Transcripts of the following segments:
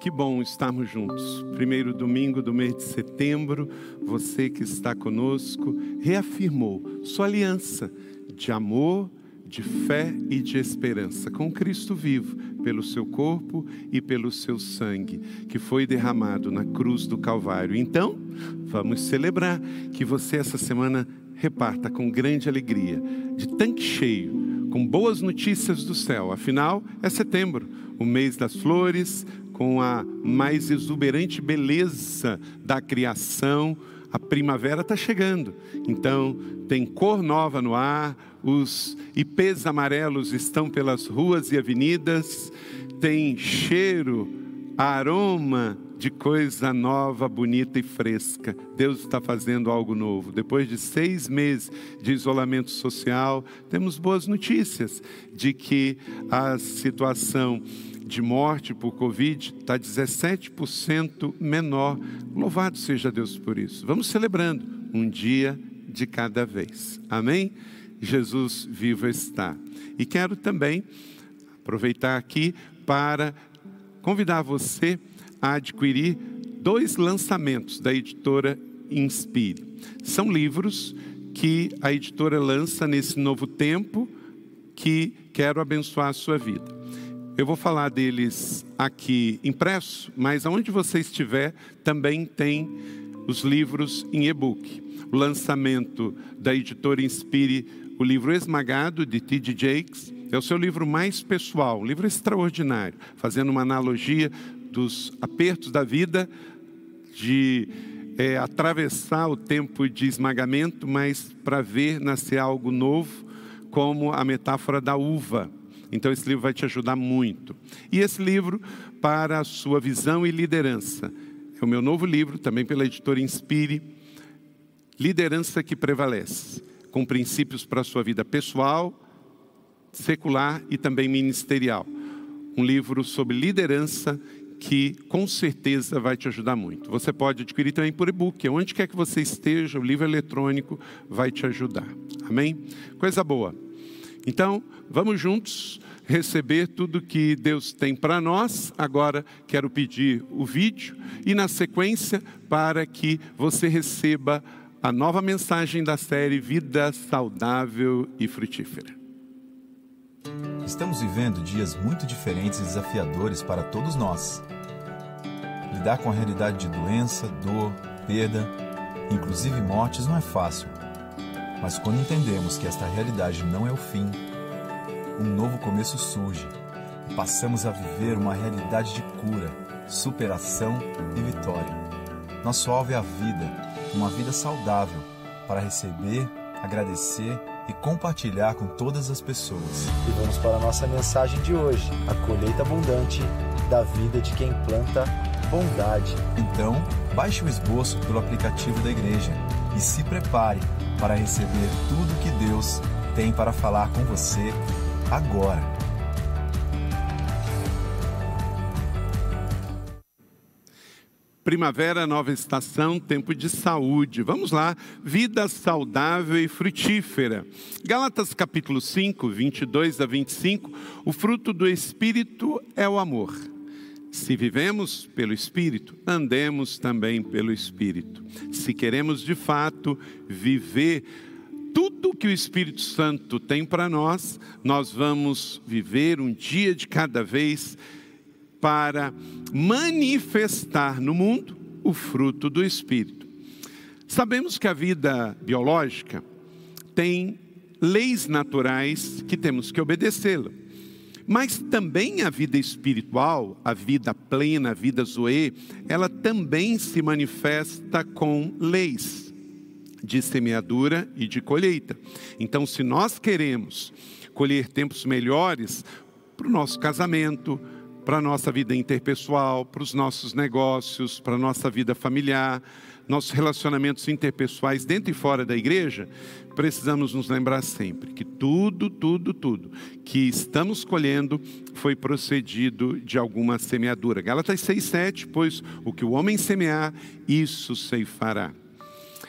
Que bom estarmos juntos. Primeiro domingo do mês de setembro, você que está conosco reafirmou sua aliança de amor, de fé e de esperança com Cristo vivo, pelo seu corpo e pelo seu sangue, que foi derramado na cruz do Calvário. Então, vamos celebrar que você essa semana reparta com grande alegria, de tanque cheio, com boas notícias do céu. Afinal, é setembro, o mês das flores, com a mais exuberante beleza da criação. A primavera está chegando, então tem cor nova no ar, os ipês amarelos estão pelas ruas e avenidas, tem cheiro, aroma de coisa nova, bonita e fresca. Deus está fazendo algo novo. Depois de seis meses de isolamento social, temos boas notícias de que a situação de morte por Covid está 17% menor. Louvado seja Deus por isso. Vamos celebrando um dia de cada vez. Amém? Jesus vivo está. E quero também aproveitar aqui para convidar você a adquirir dois lançamentos da editora Inspire. São livros que a editora lança nesse novo tempo que quero abençoar a sua vida. Eu vou falar deles aqui impresso, mas aonde você estiver também tem os livros em e-book. O lançamento da editora Inspire, o livro Esmagado, de T.D. Jakes, é o seu livro mais pessoal, um livro extraordinário, fazendo uma analogia dos apertos da vida, de é, atravessar o tempo de esmagamento, mas para ver nascer algo novo, como a metáfora da uva. Então, esse livro vai te ajudar muito. E esse livro, para a sua visão e liderança, é o meu novo livro, também pela editora Inspire, Liderança que Prevalece, com princípios para a sua vida pessoal, secular e também ministerial. Um livro sobre liderança que com certeza vai te ajudar muito. Você pode adquirir também por e-book, onde quer que você esteja, o livro eletrônico vai te ajudar. Amém? Coisa boa. Então, vamos juntos receber tudo que Deus tem para nós. Agora quero pedir o vídeo e na sequência para que você receba a nova mensagem da série Vida Saudável e Frutífera. Estamos vivendo dias muito diferentes e desafiadores para todos nós. Lidar com a realidade de doença, dor, perda, inclusive mortes, não é fácil. Mas quando entendemos que esta realidade não é o fim, um novo começo surge e passamos a viver uma realidade de cura, superação e vitória. Nosso alvo é a vida, uma vida saudável, para receber, agradecer e compartilhar com todas as pessoas. E vamos para a nossa mensagem de hoje: a colheita abundante da vida de quem planta bondade. Então, baixe o esboço pelo aplicativo da igreja e se prepare para receber tudo que Deus tem para falar com você agora. Primavera, nova estação, tempo de saúde. Vamos lá, vida saudável e frutífera. Gálatas capítulo 5, 22 a 25. O fruto do Espírito é o amor. Se vivemos pelo Espírito, andemos também pelo Espírito. Se queremos de fato viver tudo que o Espírito Santo tem para nós, nós vamos viver um dia de cada vez para manifestar no mundo o fruto do Espírito. Sabemos que a vida biológica tem leis naturais que temos que obedecê-la. Mas também a vida espiritual, a vida plena, a vida zoe, ela também se manifesta com leis de semeadura e de colheita. Então, se nós queremos colher tempos melhores para o nosso casamento, para a nossa vida interpessoal, para os nossos negócios, para a nossa vida familiar, nossos relacionamentos interpessoais dentro e fora da igreja, precisamos nos lembrar sempre que tudo, tudo, tudo que estamos colhendo foi procedido de alguma semeadura. Gálatas 6,7, pois o que o homem semear, isso ceifará.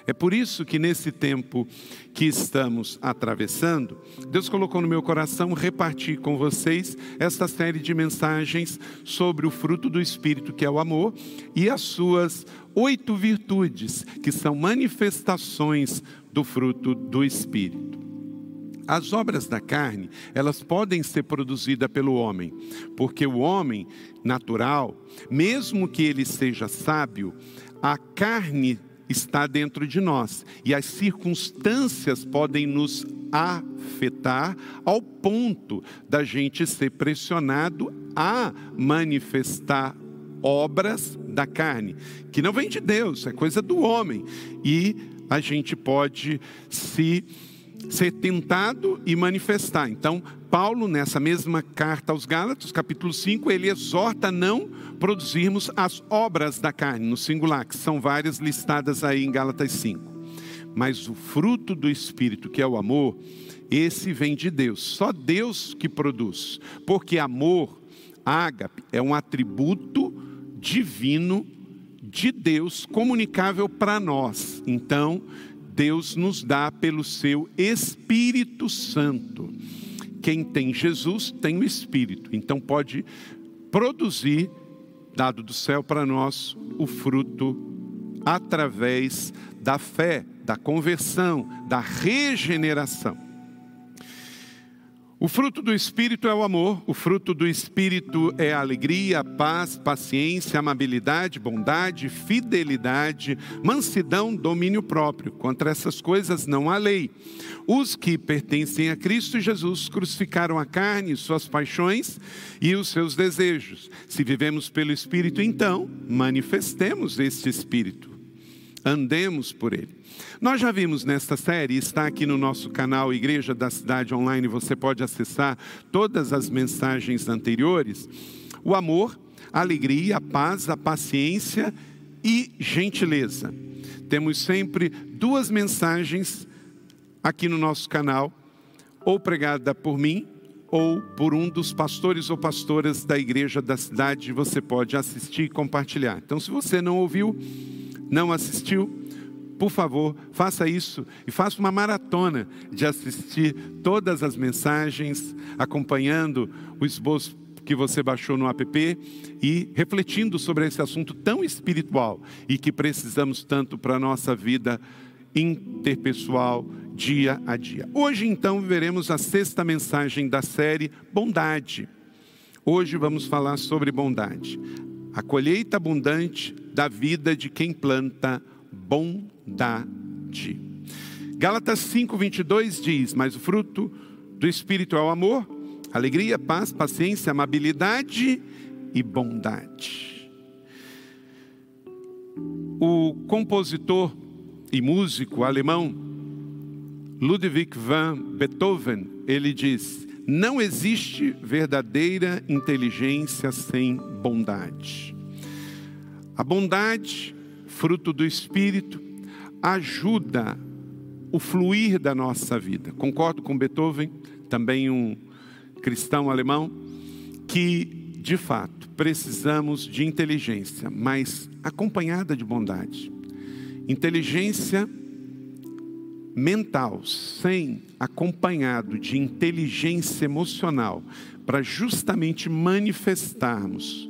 É por isso que nesse tempo que estamos atravessando, Deus colocou no meu coração repartir com vocês esta série de mensagens sobre o fruto do Espírito, que é o amor, e as suas oito virtudes, que são manifestações do fruto do Espírito. As obras da carne, elas podem ser produzidas pelo homem, porque o homem natural, mesmo que ele seja sábio, a carne está dentro de nós e as circunstâncias podem nos afetar ao ponto da gente ser pressionado a manifestar obras da carne, que não vem de Deus, é coisa do homem. E a gente pode se ser tentado e manifestar. Então, Paulo, nessa mesma carta aos Gálatas, capítulo 5, ele exorta a não produzirmos as obras da carne, no singular, que são várias listadas aí em Gálatas 5. Mas o fruto do Espírito, que é o amor, esse vem de Deus, só Deus que produz, porque amor, ágape, é um atributo divino de Deus comunicável para nós. Então, Deus nos dá pelo seu Espírito Santo. Quem tem Jesus tem o Espírito, então pode produzir, dado do céu para nós, o fruto através da fé, da conversão, da regeneração. O fruto do Espírito é o amor, o fruto do Espírito é a alegria, a paz, paciência, amabilidade, bondade, fidelidade, mansidão, domínio próprio. Contra essas coisas não há lei. Os que pertencem a Cristo Jesus crucificaram a carne, suas paixões e os seus desejos. Se vivemos pelo Espírito, então manifestemos este Espírito andemos por ele. Nós já vimos nesta série, está aqui no nosso canal Igreja da Cidade Online, você pode acessar todas as mensagens anteriores. O amor, a alegria, a paz, a paciência e gentileza. Temos sempre duas mensagens aqui no nosso canal, ou pregada por mim, ou por um dos pastores ou pastoras da igreja da cidade, você pode assistir e compartilhar. Então, se você não ouviu, não assistiu, por favor, faça isso e faça uma maratona de assistir todas as mensagens, acompanhando o esboço que você baixou no app e refletindo sobre esse assunto tão espiritual e que precisamos tanto para a nossa vida interpessoal, dia a dia. Hoje, então, veremos a sexta mensagem da série Bondade. Hoje vamos falar sobre bondade a colheita abundante da vida de quem planta bondade. Gálatas 5:22 diz: "Mas o fruto do espírito é o amor, alegria, paz, paciência, amabilidade e bondade." O compositor e músico alemão Ludwig van Beethoven, ele diz: não existe verdadeira inteligência sem bondade. A bondade, fruto do Espírito, ajuda o fluir da nossa vida. Concordo com Beethoven, também um cristão alemão, que de fato precisamos de inteligência, mas acompanhada de bondade. Inteligência mental sem acompanhado de inteligência emocional para justamente manifestarmos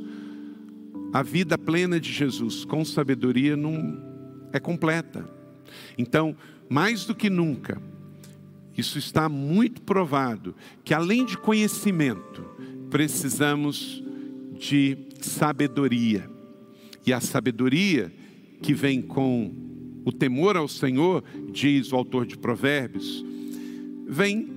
a vida plena de Jesus com sabedoria não é completa. Então, mais do que nunca, isso está muito provado que além de conhecimento, precisamos de sabedoria. E a sabedoria que vem com o temor ao Senhor, diz o autor de Provérbios, vem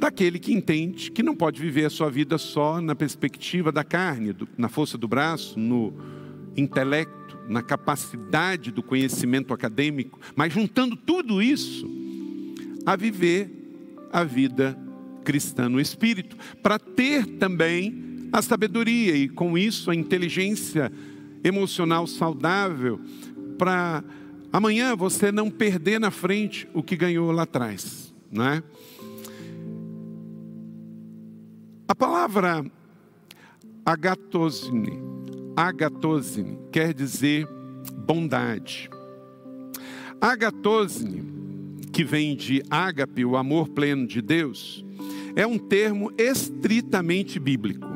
daquele que entende que não pode viver a sua vida só na perspectiva da carne, na força do braço, no intelecto, na capacidade do conhecimento acadêmico, mas juntando tudo isso a viver a vida cristã no espírito, para ter também a sabedoria e com isso a inteligência emocional saudável para Amanhã você não perder na frente o que ganhou lá atrás, não é? A palavra agatosine, agatosine quer dizer bondade. Agatosne, que vem de ágape, o amor pleno de Deus, é um termo estritamente bíblico,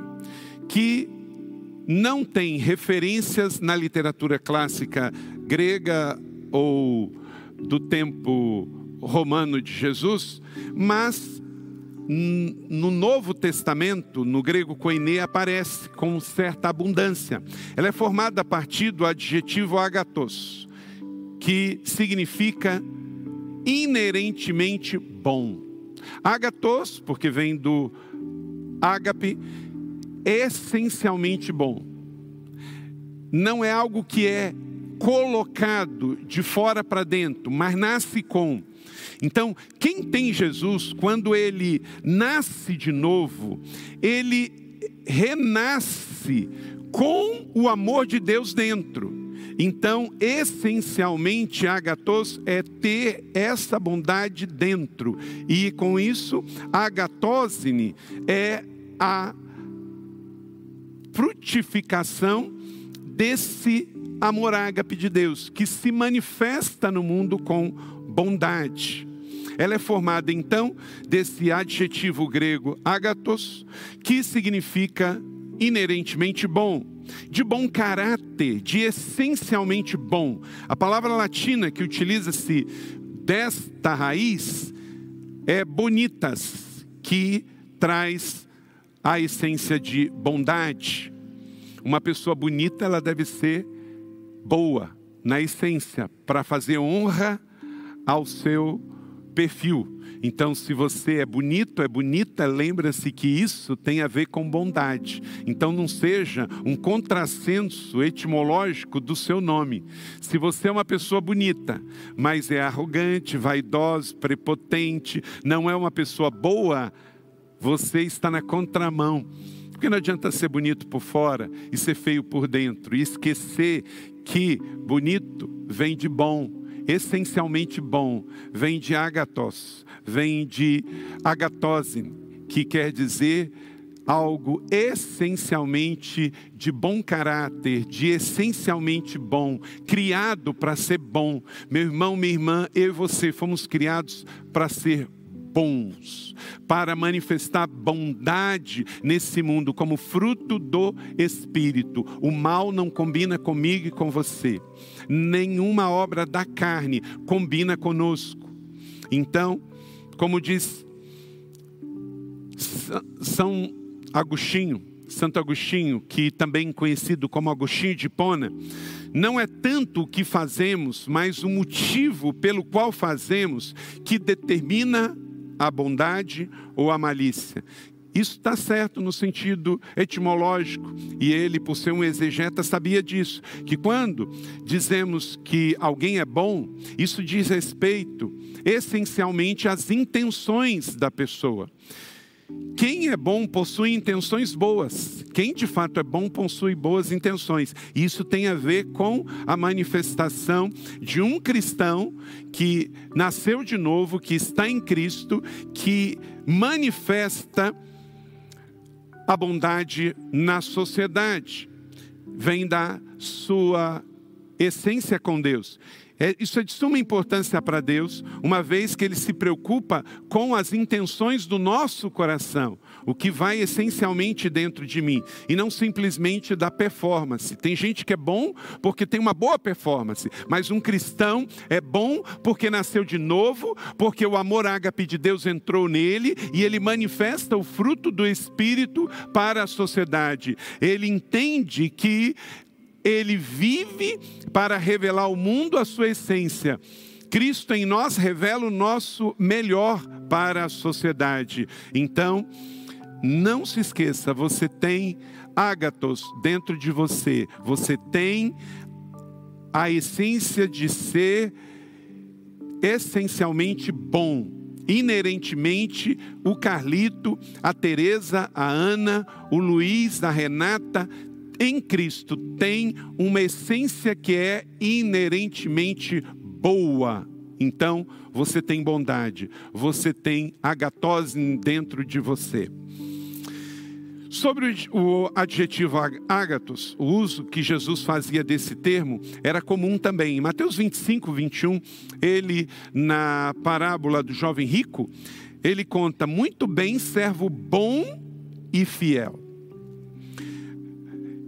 que não tem referências na literatura clássica grega ou do tempo romano de Jesus, mas no Novo Testamento, no grego koine, aparece com certa abundância. Ela é formada a partir do adjetivo agatos, que significa inerentemente bom. Agatos, porque vem do ágape, essencialmente bom. Não é algo que é colocado de fora para dentro, mas nasce com. Então, quem tem Jesus, quando ele nasce de novo, ele renasce com o amor de Deus dentro. Então, essencialmente, agatos é ter essa bondade dentro. E com isso, agatósine é a frutificação desse amor ágape de Deus, que se manifesta no mundo com bondade. Ela é formada então desse adjetivo grego agatos, que significa inerentemente bom, de bom caráter, de essencialmente bom. A palavra latina que utiliza-se desta raiz é bonitas, que traz a essência de bondade. Uma pessoa bonita, ela deve ser boa na essência, para fazer honra ao seu perfil. Então, se você é bonito, é bonita, lembra-se que isso tem a ver com bondade. Então, não seja um contrassenso etimológico do seu nome. Se você é uma pessoa bonita, mas é arrogante, vaidosa, prepotente, não é uma pessoa boa, você está na contramão. Porque não adianta ser bonito por fora e ser feio por dentro, e esquecer que bonito vem de bom essencialmente bom, vem de agatos, vem de agatose, que quer dizer algo essencialmente de bom caráter, de essencialmente bom, criado para ser bom. Meu irmão, minha irmã, eu e você fomos criados para ser bons, para manifestar bondade nesse mundo como fruto do Espírito. O mal não combina comigo e com você nenhuma obra da carne combina conosco. Então, como diz São Agostinho, Santo Agostinho, que também conhecido como Agostinho de Pona, não é tanto o que fazemos, mas o motivo pelo qual fazemos que determina a bondade ou a malícia. Isso está certo no sentido etimológico, e ele, por ser um exegeta, sabia disso, que quando dizemos que alguém é bom, isso diz respeito essencialmente às intenções da pessoa. Quem é bom possui intenções boas. Quem de fato é bom possui boas intenções. Isso tem a ver com a manifestação de um cristão que nasceu de novo, que está em Cristo, que manifesta a bondade na sociedade, vem da sua essência com Deus. É, isso é de suma importância para Deus, uma vez que Ele se preocupa com as intenções do nosso coração, o que vai essencialmente dentro de mim, e não simplesmente da performance. Tem gente que é bom porque tem uma boa performance, mas um cristão é bom porque nasceu de novo, porque o amor ágape de Deus entrou nele e ele manifesta o fruto do Espírito para a sociedade. Ele entende que ele vive para revelar ao mundo a sua essência. Cristo em nós revela o nosso melhor para a sociedade. Então, não se esqueça, você tem ágatos dentro de você, você tem a essência de ser essencialmente bom, inerentemente o Carlito, a Teresa, a Ana, o Luiz, a Renata em Cristo tem uma essência que é inerentemente boa. Então, você tem bondade, você tem agatose dentro de você. Sobre o adjetivo ágatos, o uso que Jesus fazia desse termo era comum também. Em Mateus 25, 21, ele, na parábola do jovem rico, ele conta muito bem, servo bom e fiel.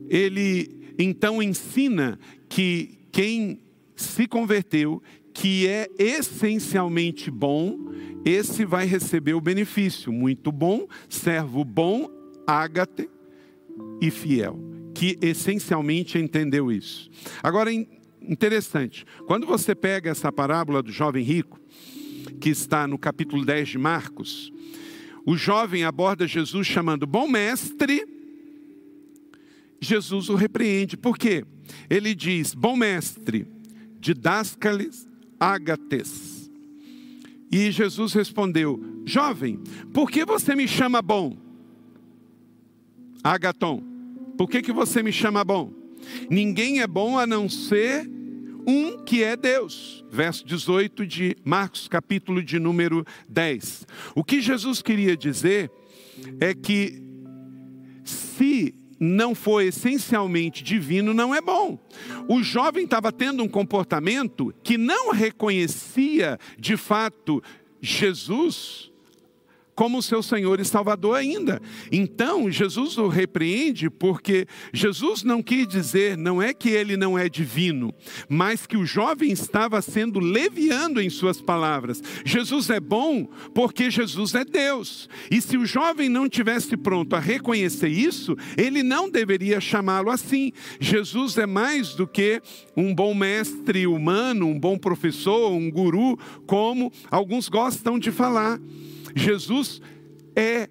Ele então ensina que quem se converteu, que é essencialmente bom, esse vai receber o benefício. Muito bom, servo bom ágate e fiel, que essencialmente entendeu isso. Agora, interessante, quando você pega essa parábola do jovem rico, que está no capítulo 10 de Marcos, o jovem aborda Jesus chamando bom mestre. Jesus o repreende, por quê? Ele diz: Bom mestre, didáscales agates. E Jesus respondeu: Jovem, por que você me chama bom? Agaton, por que, que você me chama bom? Ninguém é bom a não ser um que é Deus. Verso 18 de Marcos, capítulo de número 10. O que Jesus queria dizer é que se não for essencialmente divino, não é bom. O jovem estava tendo um comportamento que não reconhecia de fato Jesus como seu Senhor e Salvador ainda. Então, Jesus o repreende porque Jesus não quis dizer, não é que ele não é divino, mas que o jovem estava sendo leviando em suas palavras. Jesus é bom porque Jesus é Deus. E se o jovem não tivesse pronto a reconhecer isso, ele não deveria chamá-lo assim. Jesus é mais do que um bom mestre humano, um bom professor, um guru, como alguns gostam de falar. Jesus é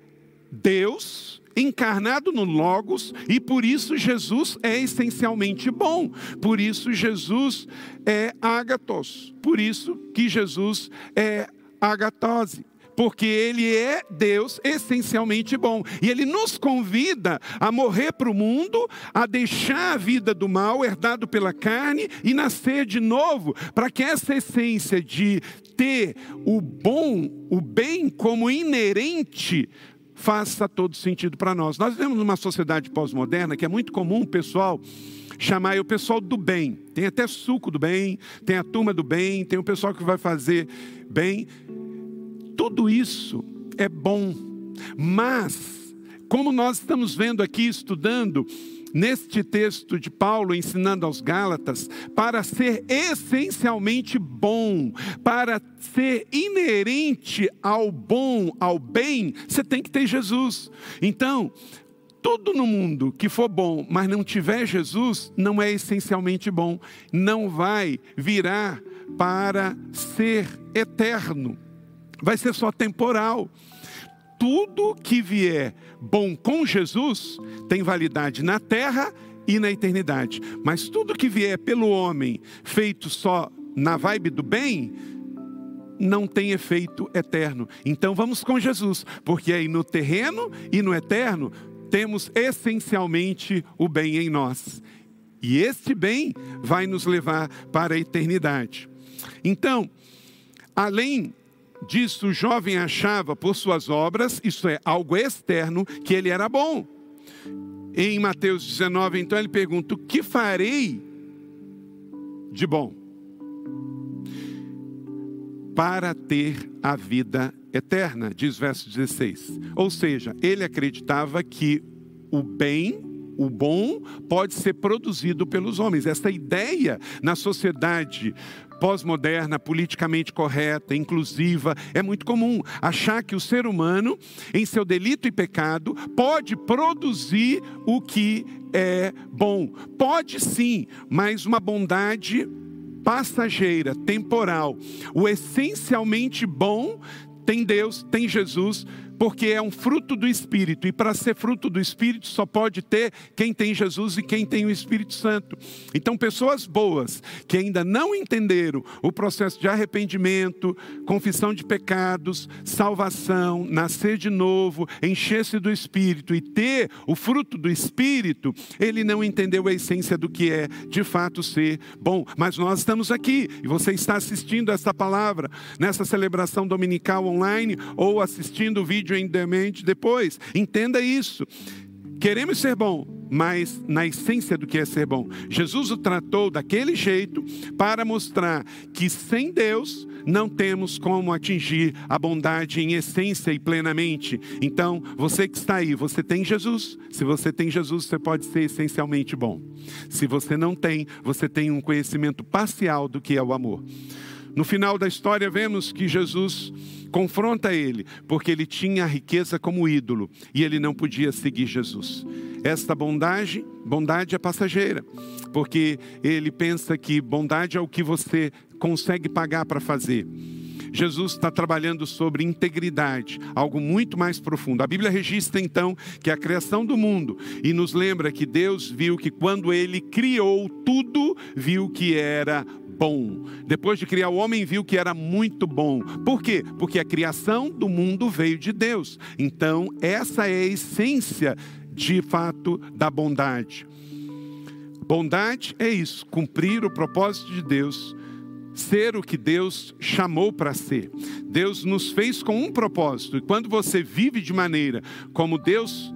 Deus encarnado no Logos e por isso Jesus é essencialmente bom. Por isso Jesus é agatos. Por isso que Jesus é agatose porque Ele é Deus essencialmente bom. E Ele nos convida a morrer para o mundo, a deixar a vida do mal herdado pela carne e nascer de novo, para que essa essência de ter o bom, o bem como inerente, faça todo sentido para nós. Nós vivemos numa sociedade pós-moderna que é muito comum o pessoal chamar o pessoal do bem. Tem até suco do bem, tem a turma do bem, tem o pessoal que vai fazer bem. Tudo isso é bom, mas, como nós estamos vendo aqui, estudando, neste texto de Paulo ensinando aos Gálatas, para ser essencialmente bom, para ser inerente ao bom, ao bem, você tem que ter Jesus. Então, tudo no mundo que for bom, mas não tiver Jesus, não é essencialmente bom, não vai virar para ser eterno vai ser só temporal. Tudo que vier bom com Jesus tem validade na terra e na eternidade. Mas tudo que vier pelo homem, feito só na vibe do bem, não tem efeito eterno. Então vamos com Jesus, porque aí no terreno e no eterno temos essencialmente o bem em nós. E este bem vai nos levar para a eternidade. Então, além disso o jovem achava por suas obras, isso é algo externo, que ele era bom. Em Mateus 19, então ele pergunta: O que farei de bom? Para ter a vida eterna, diz verso 16. Ou seja, ele acreditava que o bem o bom pode ser produzido pelos homens. Essa ideia na sociedade pós-moderna, politicamente correta, inclusiva, é muito comum achar que o ser humano, em seu delito e pecado, pode produzir o que é bom. Pode sim, mas uma bondade passageira, temporal. O essencialmente bom tem Deus, tem Jesus, porque é um fruto do Espírito, e para ser fruto do Espírito só pode ter quem tem Jesus e quem tem o Espírito Santo. Então, pessoas boas que ainda não entenderam o processo de arrependimento, confissão de pecados, salvação, nascer de novo, encher-se do Espírito e ter o fruto do Espírito, ele não entendeu a essência do que é de fato ser bom. Mas nós estamos aqui e você está assistindo essa palavra nessa celebração dominical online ou assistindo o vídeo vídeo em demente depois. Entenda isso. queremos ser bom, mas na essência do que é ser bom. Jesus o tratou daquele jeito para mostrar que sem Deus não temos como atingir a bondade em essência e plenamente. Então, você que está aí, você tem Jesus. Se você tem Jesus, você pode ser essencialmente bom. Se você não tem, você tem um conhecimento parcial do que é o amor. No final da história, vemos que Jesus confronta ele, porque ele tinha a riqueza como ídolo e ele não podia seguir Jesus. Esta bondade, bondade é passageira, porque ele pensa que bondade é o que você consegue pagar para fazer. Jesus está trabalhando sobre integridade, algo muito mais profundo. A Bíblia registra então que a criação do mundo e nos lembra que Deus viu que quando ele criou tudo, viu que era bom. Depois de criar o homem, viu que era muito bom. Por quê? Porque a criação do mundo veio de Deus. Então, essa é a essência, de fato, da bondade. Bondade é isso, cumprir o propósito de Deus, ser o que Deus chamou para ser. Deus nos fez com um propósito, e quando você vive de maneira como Deus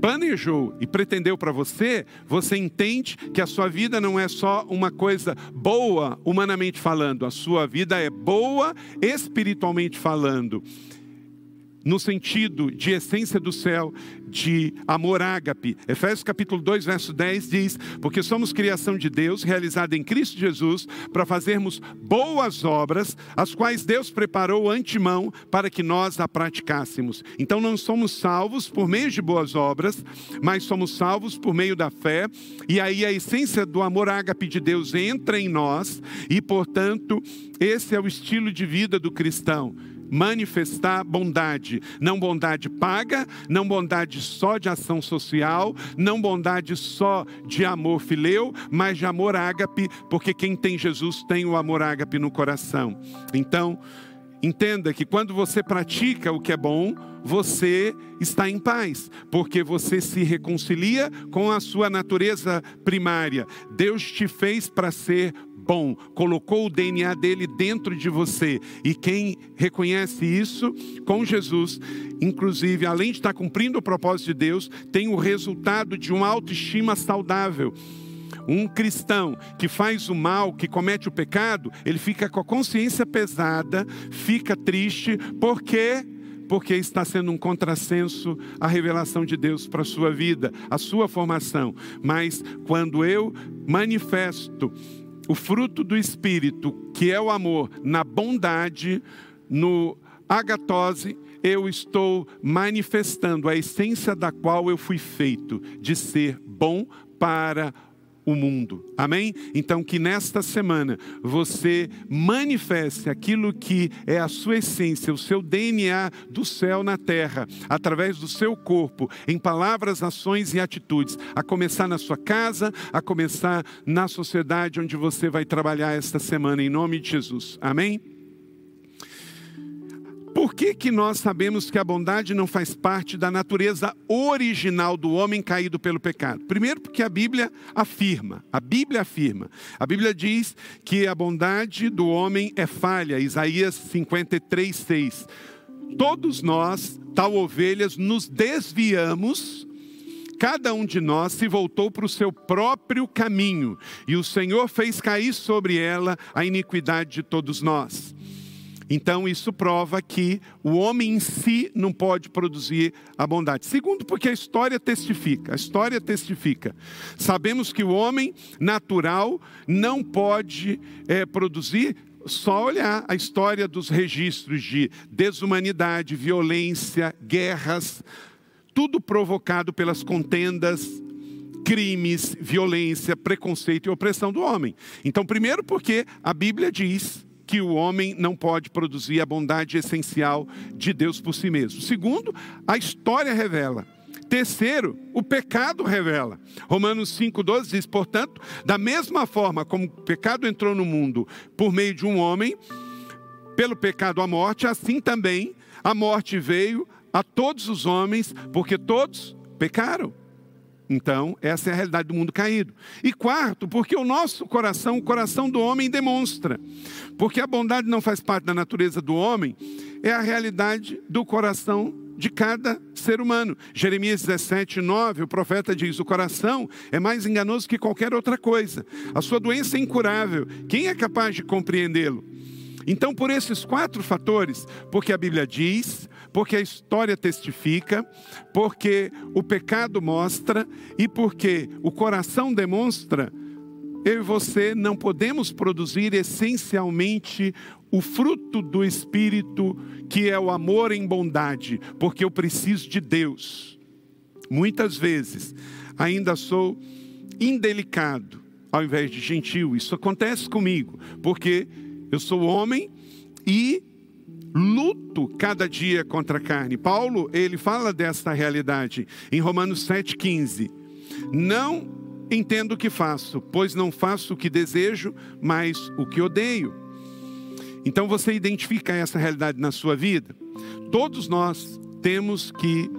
planejou e pretendeu para você, você entende que a sua vida não é só uma coisa boa, humanamente falando, a sua vida é boa espiritualmente falando no sentido de essência do céu, de amor ágape. Efésios capítulo 2, verso 10 diz: Porque somos criação de Deus, realizada em Cristo Jesus, para fazermos boas obras, as quais Deus preparou antemão para que nós a praticássemos. Então não somos salvos por meio de boas obras, mas somos salvos por meio da fé, e aí a essência do amor ágape de Deus entra em nós, e portanto, esse é o estilo de vida do cristão manifestar bondade. Não bondade paga, não bondade só de ação social, não bondade só de amor fileu, mas de amor ágape, porque quem tem Jesus tem o amor ágape no coração. Então, entenda que quando você pratica o que é bom, você está em paz, porque você se reconcilia com a sua natureza primária. Deus te fez para ser bom, colocou o DNA dele dentro de você. E quem reconhece isso com Jesus, inclusive, além de estar cumprindo o propósito de Deus, tem o resultado de uma autoestima saudável. Um cristão que faz o mal, que comete o pecado, ele fica com a consciência pesada, fica triste, porque porque está sendo um contrassenso a revelação de Deus para a sua vida, a sua formação. Mas quando eu manifesto o fruto do Espírito, que é o amor, na bondade, no agatose, eu estou manifestando a essência da qual eu fui feito, de ser bom para o mundo. Amém? Então, que nesta semana você manifeste aquilo que é a sua essência, o seu DNA do céu na terra, através do seu corpo, em palavras, ações e atitudes, a começar na sua casa, a começar na sociedade onde você vai trabalhar esta semana, em nome de Jesus. Amém? Por que, que nós sabemos que a bondade não faz parte da natureza original do homem caído pelo pecado? Primeiro, porque a Bíblia afirma, a Bíblia afirma. A Bíblia diz que a bondade do homem é falha, Isaías 53, 6. Todos nós, tal ovelhas, nos desviamos cada um de nós se voltou para o seu próprio caminho, e o Senhor fez cair sobre ela a iniquidade de todos nós. Então, isso prova que o homem em si não pode produzir a bondade. Segundo, porque a história testifica. A história testifica. Sabemos que o homem natural não pode é, produzir só olhar a história dos registros de desumanidade, violência, guerras, tudo provocado pelas contendas, crimes, violência, preconceito e opressão do homem. Então, primeiro, porque a Bíblia diz que o homem não pode produzir a bondade essencial de Deus por si mesmo. Segundo, a história revela. Terceiro, o pecado revela. Romanos 5,12 diz: portanto, da mesma forma como o pecado entrou no mundo por meio de um homem, pelo pecado a morte, assim também a morte veio a todos os homens, porque todos pecaram. Então, essa é a realidade do mundo caído. E quarto, porque o nosso coração, o coração do homem demonstra. Porque a bondade não faz parte da natureza do homem, é a realidade do coração de cada ser humano. Jeremias 17, 9, o profeta diz: O coração é mais enganoso que qualquer outra coisa. A sua doença é incurável. Quem é capaz de compreendê-lo? Então, por esses quatro fatores, porque a Bíblia diz, porque a história testifica, porque o pecado mostra e porque o coração demonstra, eu e você não podemos produzir essencialmente o fruto do Espírito, que é o amor em bondade, porque eu preciso de Deus. Muitas vezes ainda sou indelicado ao invés de gentil. Isso acontece comigo, porque eu sou homem e luto cada dia contra a carne. Paulo, ele fala desta realidade em Romanos 7,15. Não entendo o que faço, pois não faço o que desejo, mas o que odeio. Então você identifica essa realidade na sua vida? Todos nós temos que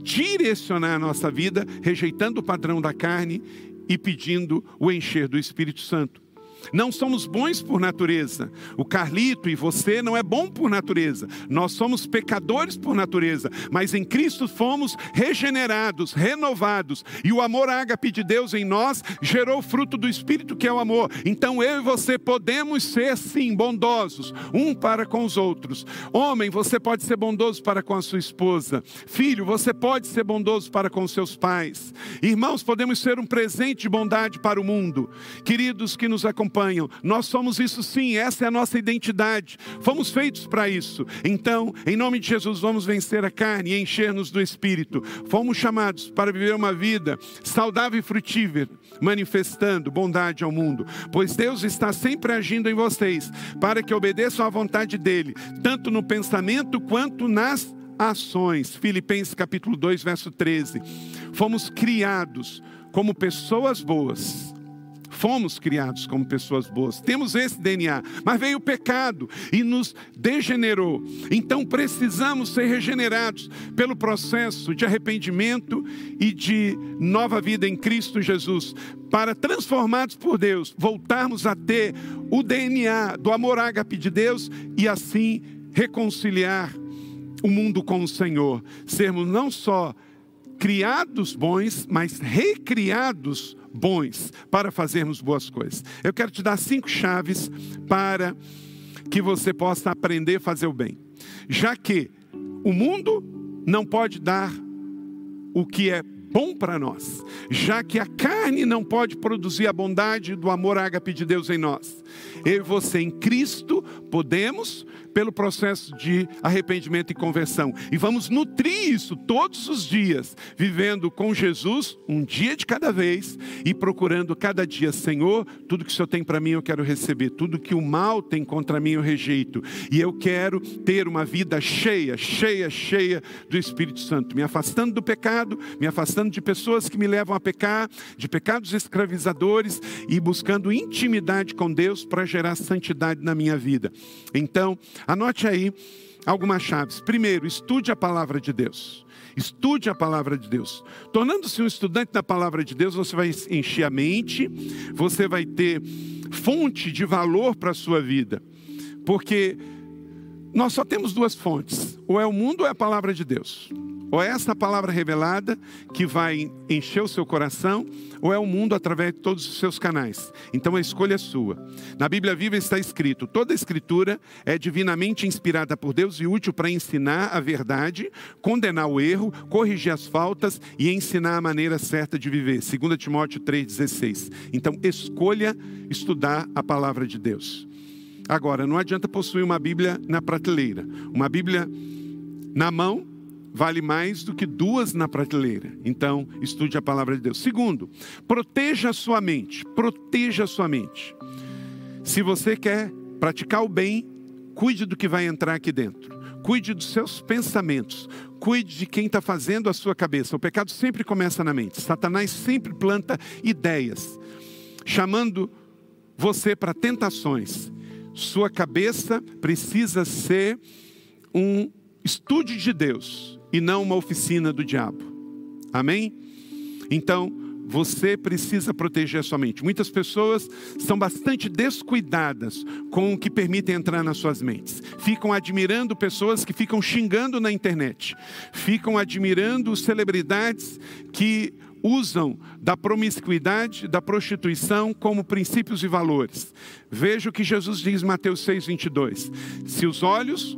direcionar a nossa vida, rejeitando o padrão da carne e pedindo o encher do Espírito Santo. Não somos bons por natureza. O Carlito e você não é bom por natureza. Nós somos pecadores por natureza, mas em Cristo fomos regenerados, renovados, e o amor ágape de Deus em nós gerou fruto do Espírito que é o amor. Então eu e você podemos ser sim bondosos, um para com os outros. Homem, você pode ser bondoso para com a sua esposa. Filho, você pode ser bondoso para com seus pais. Irmãos, podemos ser um presente de bondade para o mundo. Queridos que nos acompanham acompanham. Nós somos isso sim, essa é a nossa identidade. Fomos feitos para isso. Então, em nome de Jesus, vamos vencer a carne e encher-nos do Espírito. Fomos chamados para viver uma vida saudável e frutífera, manifestando bondade ao mundo, pois Deus está sempre agindo em vocês para que obedeçam à vontade dEle, tanto no pensamento quanto nas ações. Filipenses capítulo 2, verso 13. Fomos criados como pessoas boas Fomos criados como pessoas boas, temos esse DNA, mas veio o pecado e nos degenerou. Então precisamos ser regenerados pelo processo de arrependimento e de nova vida em Cristo Jesus, para transformados por Deus, voltarmos a ter o DNA do amor ágape de Deus e assim reconciliar o mundo com o Senhor, sermos não só criados bons, mas recriados bons para fazermos boas coisas. Eu quero te dar cinco chaves para que você possa aprender a fazer o bem. Já que o mundo não pode dar o que é bom para nós, já que a carne não pode produzir a bondade do amor ágape de Deus em nós. Eu e você em Cristo podemos pelo processo de arrependimento e conversão. E vamos nutrir isso todos os dias, vivendo com Jesus um dia de cada vez e procurando cada dia, Senhor, tudo que o Senhor tem para mim eu quero receber, tudo que o mal tem contra mim eu rejeito. E eu quero ter uma vida cheia, cheia, cheia do Espírito Santo, me afastando do pecado, me afastando de pessoas que me levam a pecar, de pecados escravizadores e buscando intimidade com Deus para gerar santidade na minha vida. Então, Anote aí algumas chaves. Primeiro, estude a palavra de Deus. Estude a palavra de Deus. Tornando-se um estudante da palavra de Deus, você vai encher a mente, você vai ter fonte de valor para a sua vida. Porque nós só temos duas fontes: ou é o mundo ou é a palavra de Deus. Ou é essa palavra revelada que vai encher o seu coração, ou é o mundo através de todos os seus canais. Então a escolha é sua. Na Bíblia Viva está escrito: toda escritura é divinamente inspirada por Deus e útil para ensinar a verdade, condenar o erro, corrigir as faltas e ensinar a maneira certa de viver. 2 Timóteo 3,16. Então escolha estudar a palavra de Deus. Agora, não adianta possuir uma Bíblia na prateleira, uma Bíblia na mão vale mais do que duas na prateleira. Então, estude a palavra de Deus. Segundo, proteja a sua mente. Proteja a sua mente. Se você quer praticar o bem, cuide do que vai entrar aqui dentro. Cuide dos seus pensamentos. Cuide de quem está fazendo a sua cabeça. O pecado sempre começa na mente. Satanás sempre planta ideias, chamando você para tentações. Sua cabeça precisa ser um estúdio de Deus e não uma oficina do diabo. Amém? Então, você precisa proteger a sua mente. Muitas pessoas são bastante descuidadas com o que permitem entrar nas suas mentes. Ficam admirando pessoas que ficam xingando na internet. Ficam admirando celebridades que usam da promiscuidade, da prostituição como princípios e valores. Veja o que Jesus diz em Mateus 6, 22. Se os olhos,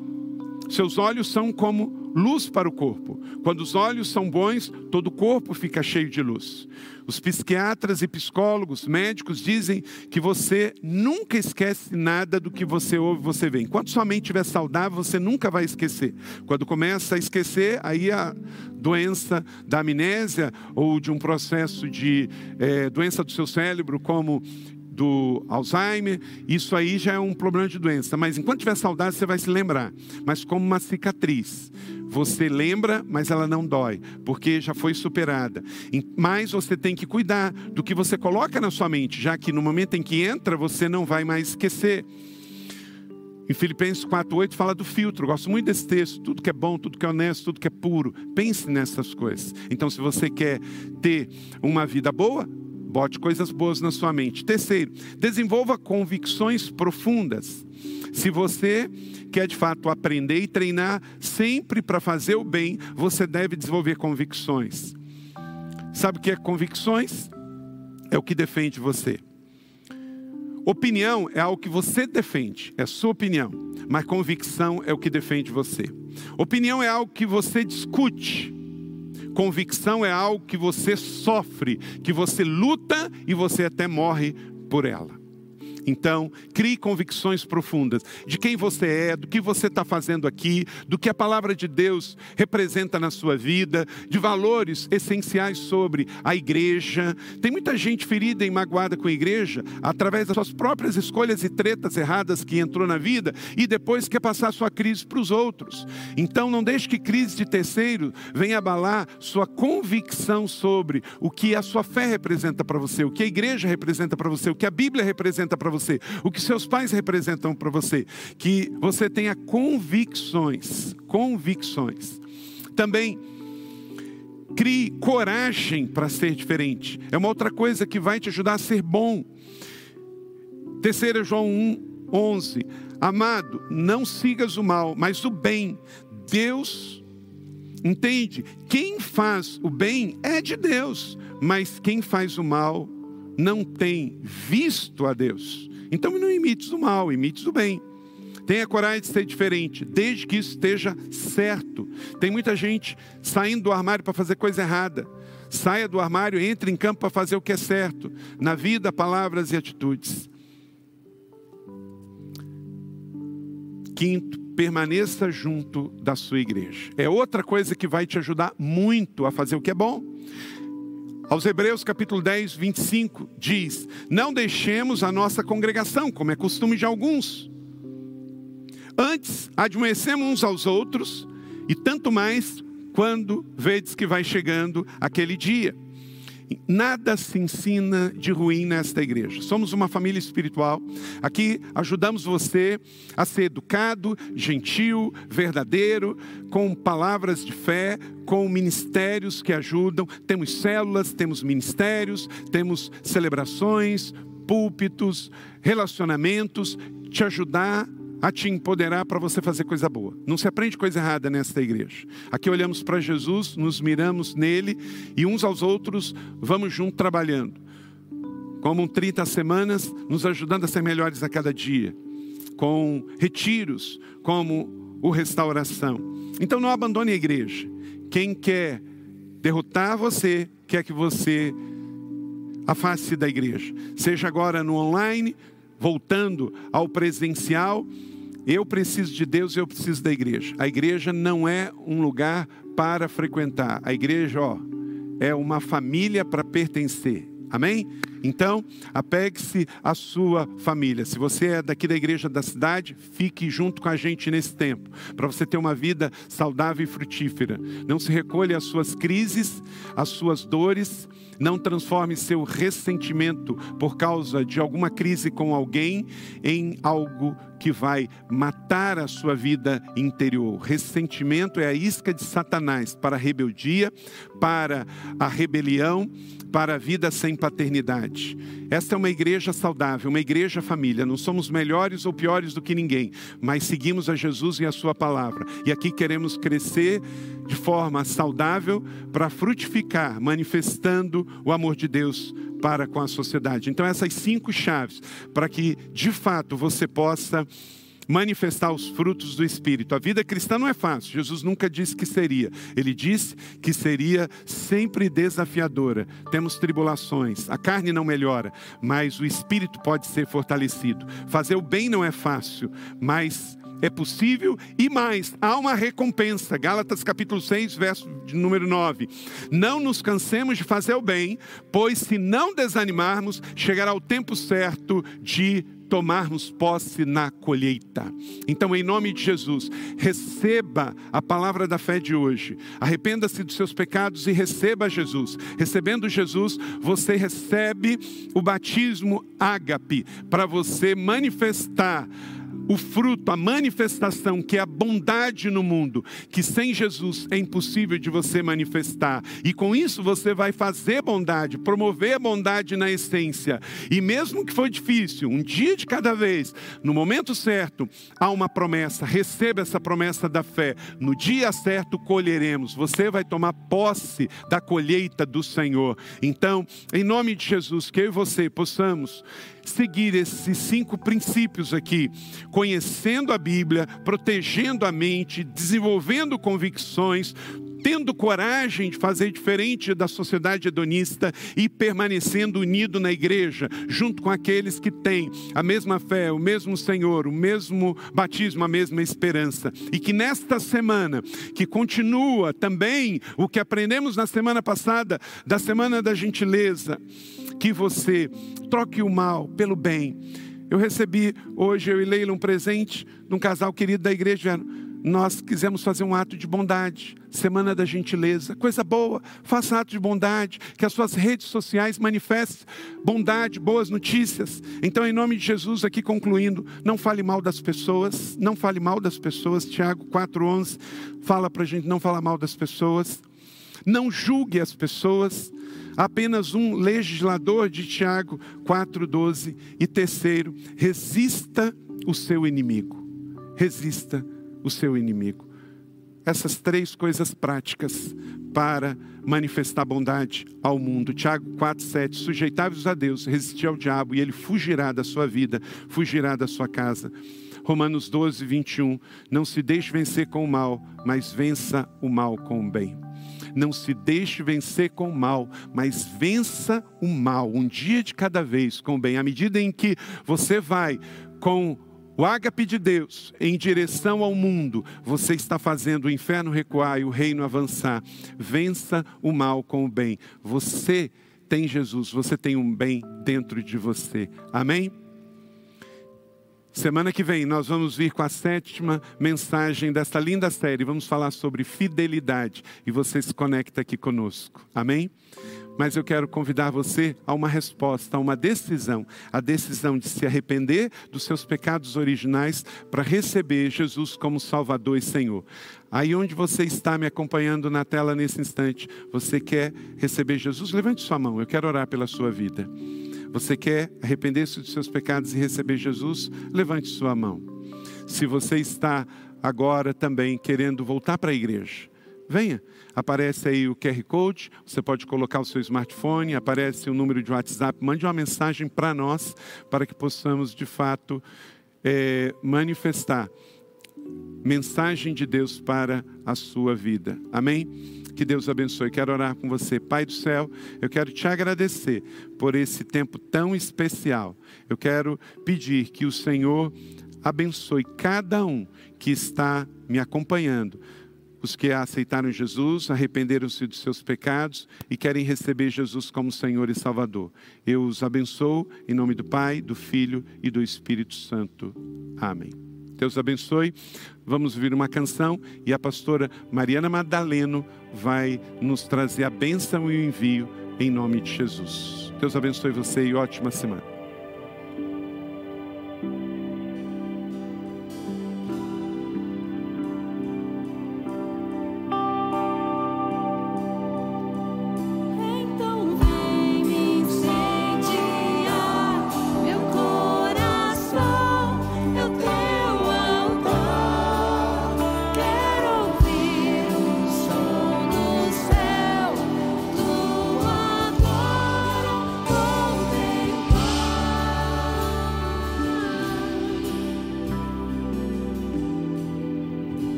seus olhos são como luz para o corpo. Quando os olhos são bons, todo o corpo fica cheio de luz. Os psiquiatras e psicólogos, médicos dizem que você nunca esquece nada do que você ouve, você vê. Enquanto sua mente estiver saudável, você nunca vai esquecer. Quando começa a esquecer, aí a doença da amnésia ou de um processo de é, doença do seu cérebro, como do Alzheimer, isso aí já é um problema de doença. Mas enquanto tiver saudade, você vai se lembrar. Mas como uma cicatriz. Você lembra, mas ela não dói, porque já foi superada. Mas você tem que cuidar do que você coloca na sua mente, já que no momento em que entra, você não vai mais esquecer. Em Filipenses 4:8 fala do filtro. Gosto muito desse texto. Tudo que é bom, tudo que é honesto, tudo que é puro. Pense nessas coisas. Então, se você quer ter uma vida boa, bote coisas boas na sua mente. Terceiro, desenvolva convicções profundas. Se você quer de fato aprender e treinar sempre para fazer o bem, você deve desenvolver convicções. Sabe o que é convicções? É o que defende você. Opinião é algo que você defende, é sua opinião, mas convicção é o que defende você. Opinião é algo que você discute, convicção é algo que você sofre, que você luta e você até morre por ela. Então, crie convicções profundas de quem você é, do que você está fazendo aqui, do que a palavra de Deus representa na sua vida, de valores essenciais sobre a igreja. Tem muita gente ferida e magoada com a igreja através das suas próprias escolhas e tretas erradas que entrou na vida e depois quer passar sua crise para os outros. Então, não deixe que crise de terceiro venha abalar sua convicção sobre o que a sua fé representa para você, o que a igreja representa para você, o que a Bíblia representa para você você, o que seus pais representam para você, que você tenha convicções, convicções. Também crie coragem para ser diferente. É uma outra coisa que vai te ajudar a ser bom. Terceira João 1, 11. Amado, não sigas o mal, mas o bem. Deus entende? Quem faz o bem é de Deus, mas quem faz o mal não tem visto a Deus. Então não imites o mal, imites o bem. Tenha coragem de ser diferente, desde que isso esteja certo. Tem muita gente saindo do armário para fazer coisa errada. Saia do armário, entre em campo para fazer o que é certo, na vida, palavras e atitudes. Quinto, permaneça junto da sua igreja. É outra coisa que vai te ajudar muito a fazer o que é bom. Aos Hebreus capítulo 10, 25, diz: Não deixemos a nossa congregação, como é costume de alguns. Antes, admoecemos uns aos outros, e tanto mais quando vedes que vai chegando aquele dia. Nada se ensina de ruim nesta igreja. Somos uma família espiritual. Aqui ajudamos você a ser educado, gentil, verdadeiro, com palavras de fé, com ministérios que ajudam. Temos células, temos ministérios, temos celebrações, púlpitos, relacionamentos, te ajudar a te empoderar para você fazer coisa boa. Não se aprende coisa errada nesta igreja. Aqui olhamos para Jesus, nos miramos nele e uns aos outros vamos junto trabalhando. Como 30 semanas, nos ajudando a ser melhores a cada dia. Com retiros, como o restauração. Então não abandone a igreja. Quem quer derrotar você, quer que você afaste da igreja. Seja agora no online, voltando ao presencial, eu preciso de Deus e eu preciso da igreja. A igreja não é um lugar para frequentar. A igreja, ó, é uma família para pertencer. Amém? Então, apegue-se à sua família. Se você é daqui da igreja da cidade, fique junto com a gente nesse tempo, para você ter uma vida saudável e frutífera. Não se recolha às suas crises, às suas dores, não transforme seu ressentimento por causa de alguma crise com alguém em algo que vai matar a sua vida interior. Ressentimento é a isca de Satanás para a rebeldia, para a rebelião, para a vida sem paternidade. Esta é uma igreja saudável, uma igreja família. Não somos melhores ou piores do que ninguém, mas seguimos a Jesus e a Sua palavra. E aqui queremos crescer de forma saudável para frutificar, manifestando o amor de Deus para com a sociedade. Então, essas cinco chaves para que de fato você possa manifestar os frutos do Espírito. A vida cristã não é fácil, Jesus nunca disse que seria, ele disse que seria sempre desafiadora. Temos tribulações, a carne não melhora, mas o Espírito pode ser fortalecido. Fazer o bem não é fácil, mas é possível e mais, há uma recompensa. Gálatas capítulo 6, verso número 9. Não nos cansemos de fazer o bem, pois se não desanimarmos, chegará o tempo certo de tomarmos posse na colheita. Então, em nome de Jesus, receba a palavra da fé de hoje. Arrependa-se dos seus pecados e receba Jesus. Recebendo Jesus, você recebe o batismo ágape para você manifestar o fruto, a manifestação, que é a bondade no mundo, que sem Jesus é impossível de você manifestar. E com isso você vai fazer bondade, promover a bondade na essência. E mesmo que for difícil, um dia de cada vez, no momento certo, há uma promessa. Receba essa promessa da fé. No dia certo colheremos. Você vai tomar posse da colheita do Senhor. Então, em nome de Jesus, que eu e você possamos seguir esses cinco princípios aqui, conhecendo a Bíblia, protegendo a mente, desenvolvendo convicções, tendo coragem de fazer diferente da sociedade hedonista e permanecendo unido na igreja, junto com aqueles que têm a mesma fé, o mesmo Senhor, o mesmo batismo, a mesma esperança. E que nesta semana, que continua também o que aprendemos na semana passada, da semana da gentileza, que você troque o mal pelo bem. Eu recebi hoje, eu e Leila, um presente de um casal querido da igreja. Nós quisemos fazer um ato de bondade, semana da gentileza, coisa boa, faça ato de bondade, que as suas redes sociais manifestem bondade, boas notícias. Então, em nome de Jesus, aqui concluindo, não fale mal das pessoas, não fale mal das pessoas. Tiago 4,11 fala para a gente não falar mal das pessoas, não julgue as pessoas, apenas um legislador de Tiago 4,12. E terceiro, resista o seu inimigo. Resista o seu inimigo. Essas três coisas práticas para manifestar bondade ao mundo. Tiago 4,7: Sujeitai-vos a Deus, resistir ao diabo, e ele fugirá da sua vida, fugirá da sua casa. Romanos 12, 21. Não se deixe vencer com o mal, mas vença o mal com o bem. Não se deixe vencer com o mal, mas vença o mal, um dia de cada vez com o bem. À medida em que você vai com o ágape de Deus em direção ao mundo, você está fazendo o inferno recuar e o reino avançar. Vença o mal com o bem. Você tem Jesus, você tem um bem dentro de você. Amém? Semana que vem nós vamos vir com a sétima mensagem desta linda série. Vamos falar sobre fidelidade e você se conecta aqui conosco. Amém? Mas eu quero convidar você a uma resposta, a uma decisão, a decisão de se arrepender dos seus pecados originais para receber Jesus como Salvador e Senhor. Aí onde você está me acompanhando na tela nesse instante, você quer receber Jesus? Levante sua mão, eu quero orar pela sua vida. Você quer arrepender-se dos seus pecados e receber Jesus? Levante sua mão. Se você está agora também querendo voltar para a igreja, venha. Aparece aí o QR Code, você pode colocar o seu smartphone, aparece o número de WhatsApp, mande uma mensagem para nós, para que possamos de fato é, manifestar mensagem de Deus para a sua vida. Amém? Que Deus abençoe. Quero orar com você. Pai do céu, eu quero te agradecer por esse tempo tão especial. Eu quero pedir que o Senhor abençoe cada um que está me acompanhando os que aceitaram Jesus, arrependeram-se dos seus pecados e querem receber Jesus como Senhor e Salvador. Eu os abençoo em nome do Pai, do Filho e do Espírito Santo. Amém. Deus abençoe. Vamos ouvir uma canção e a pastora Mariana Madaleno vai nos trazer a bênção e o envio em nome de Jesus. Deus abençoe você e ótima semana.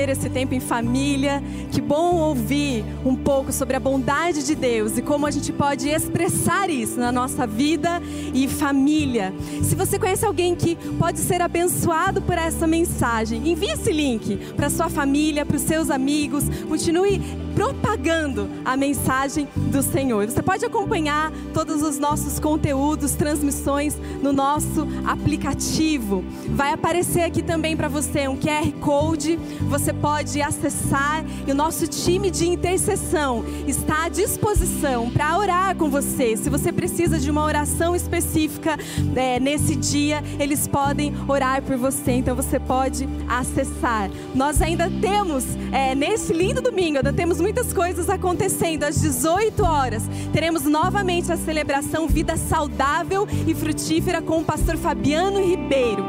Esse tempo em família. Que bom ouvir um pouco sobre a bondade de Deus e como a gente pode expressar isso na nossa vida e família. Se você conhece alguém que pode ser abençoado por essa mensagem, envie esse link para sua família, para os seus amigos. Continue propagando a mensagem do Senhor. Você pode acompanhar todos os nossos conteúdos, transmissões no nosso aplicativo. Vai aparecer aqui também para você um QR Code. Você pode acessar e o nosso time de intercessão está à disposição para orar com você. Se você precisa de uma oração específica é, nesse dia, eles podem orar por você. Então você pode acessar. Nós ainda temos, é, nesse lindo domingo, ainda temos muitas coisas acontecendo. Às 18 horas, teremos novamente a celebração Vida Saudável e Frutífera com o pastor Fabiano Ribeiro.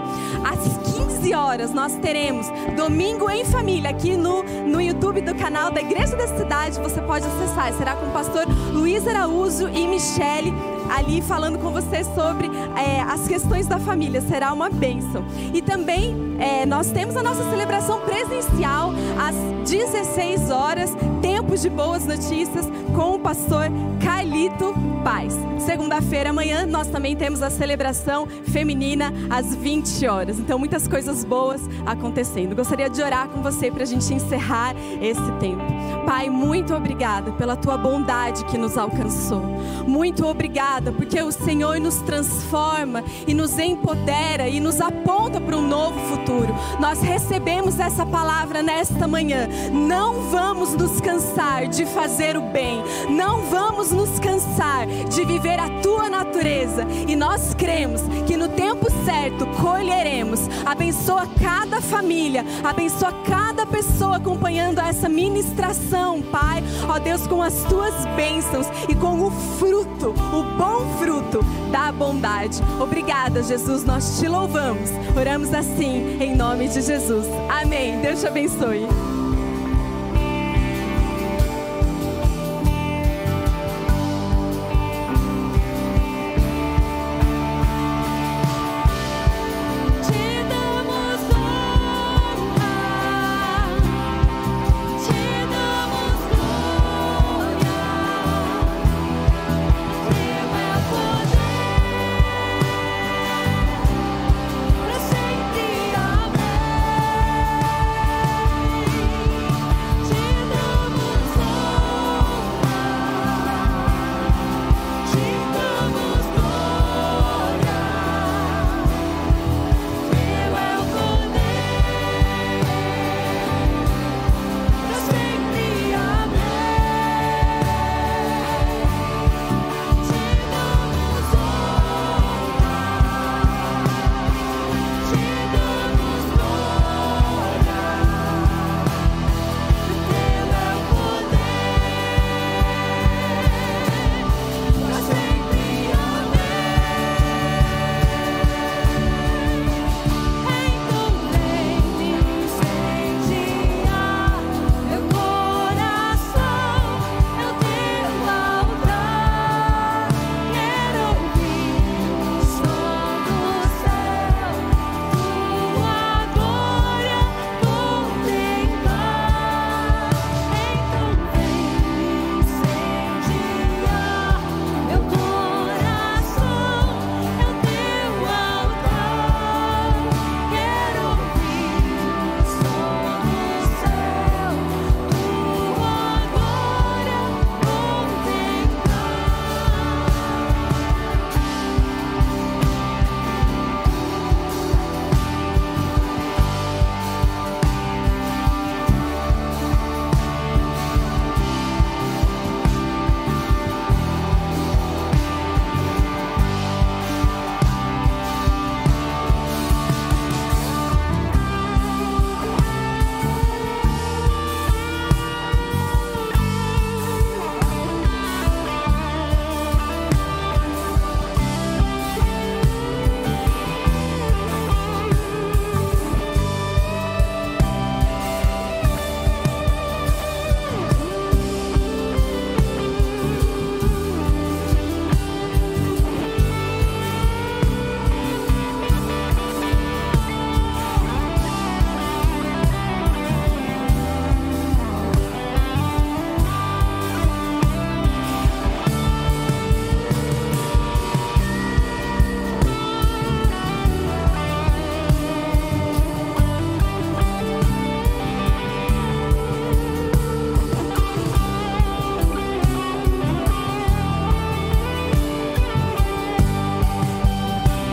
Às 15 horas, nós teremos Domingo em Família aqui no, no YouTube do canal da Igreja da Cidade. Você pode acessar. Será com o pastor Luiz Araújo e Michele ali falando com você sobre é, as questões da família. Será uma bênção. E também é, nós temos a nossa celebração presencial às 16 horas, de boas notícias com o pastor Carlito Paz. Segunda-feira amanhã nós também temos a celebração feminina às 20 horas. Então muitas coisas boas acontecendo. Gostaria de orar com você para a gente encerrar esse tempo. Pai, muito obrigada pela tua bondade que nos alcançou. Muito obrigada porque o Senhor nos transforma e nos empodera e nos aponta para um novo futuro. Nós recebemos essa palavra nesta manhã. Não vamos nos cansar de fazer o bem. Não vamos nos cansar de viver a tua natureza. E nós cremos que no tempo certo colheremos. Abençoa cada família, abençoa cada pessoa acompanhando essa ministração, Pai. Ó Deus, com as tuas bênçãos e com o fruto, o bom fruto da bondade. Obrigada, Jesus, nós te louvamos. Oramos assim, em nome de Jesus. Amém. Deus te abençoe.